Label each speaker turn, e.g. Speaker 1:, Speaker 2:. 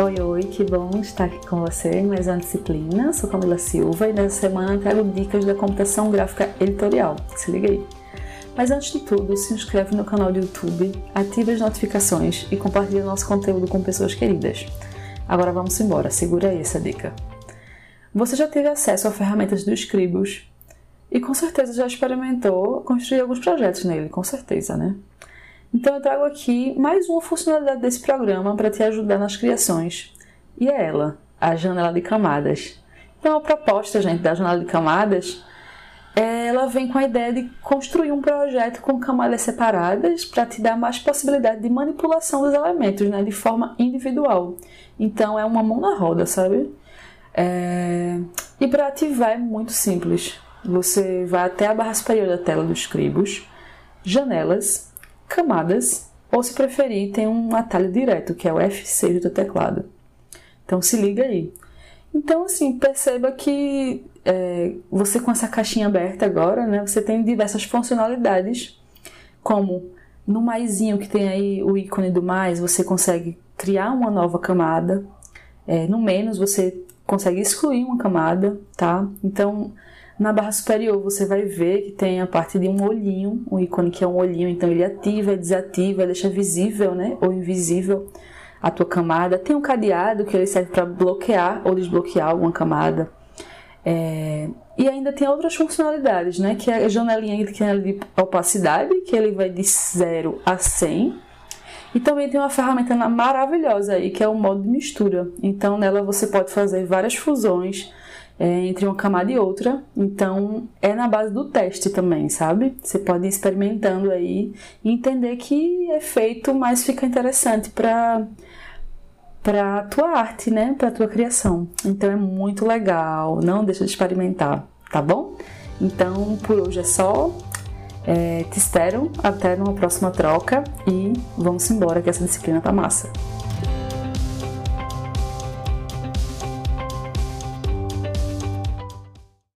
Speaker 1: Oi, oi, que bom estar aqui com você em mais uma disciplina. Sou Camila Silva e nessa semana trago dicas da computação gráfica editorial. Se liga aí. Mas antes de tudo, se inscreve no canal do YouTube, ative as notificações e compartilhe nosso conteúdo com pessoas queridas. Agora vamos embora, segura aí essa dica. Você já teve acesso a ferramentas do Scribus e com certeza já experimentou construir alguns projetos nele, com certeza, né? Então eu trago aqui mais uma funcionalidade desse programa para te ajudar nas criações. E é ela, a janela de camadas. Então a proposta, gente, da janela de camadas, ela vem com a ideia de construir um projeto com camadas separadas para te dar mais possibilidade de manipulação dos elementos, né, de forma individual. Então é uma mão na roda, sabe? É... E para ativar é muito simples. Você vai até a barra superior da tela dos Scribus, janelas, camadas, ou se preferir, tem um atalho direto, que é o F6 do teclado. Então se liga aí. Então, assim, perceba que é, você com essa caixinha aberta agora, né, você tem diversas funcionalidades, como no maisinho que tem aí o ícone do mais, você consegue criar uma nova camada. É, no menos, você consegue excluir uma camada, tá? Então, na barra superior você vai ver que tem a parte de um olhinho, um ícone que é um olhinho, então ele ativa, desativa, deixa visível, né, ou invisível a tua camada. Tem um cadeado que ele serve para bloquear ou desbloquear alguma camada. É... E ainda tem outras funcionalidades, né, que é a janelinha que tem de opacidade, que ele vai de 0 a 100. E também tem uma ferramenta maravilhosa aí, que é o modo de mistura. Então nela você pode fazer várias fusões, é, entre uma camada e outra. Então, é na base do teste também, sabe? Você pode ir experimentando aí e entender que é feito, mas fica interessante para para tua arte, né? Para tua criação. Então é muito legal. Não deixa de experimentar, tá bom? Então, por hoje é só. É, te espero até numa próxima troca e vamos embora que essa disciplina tá massa.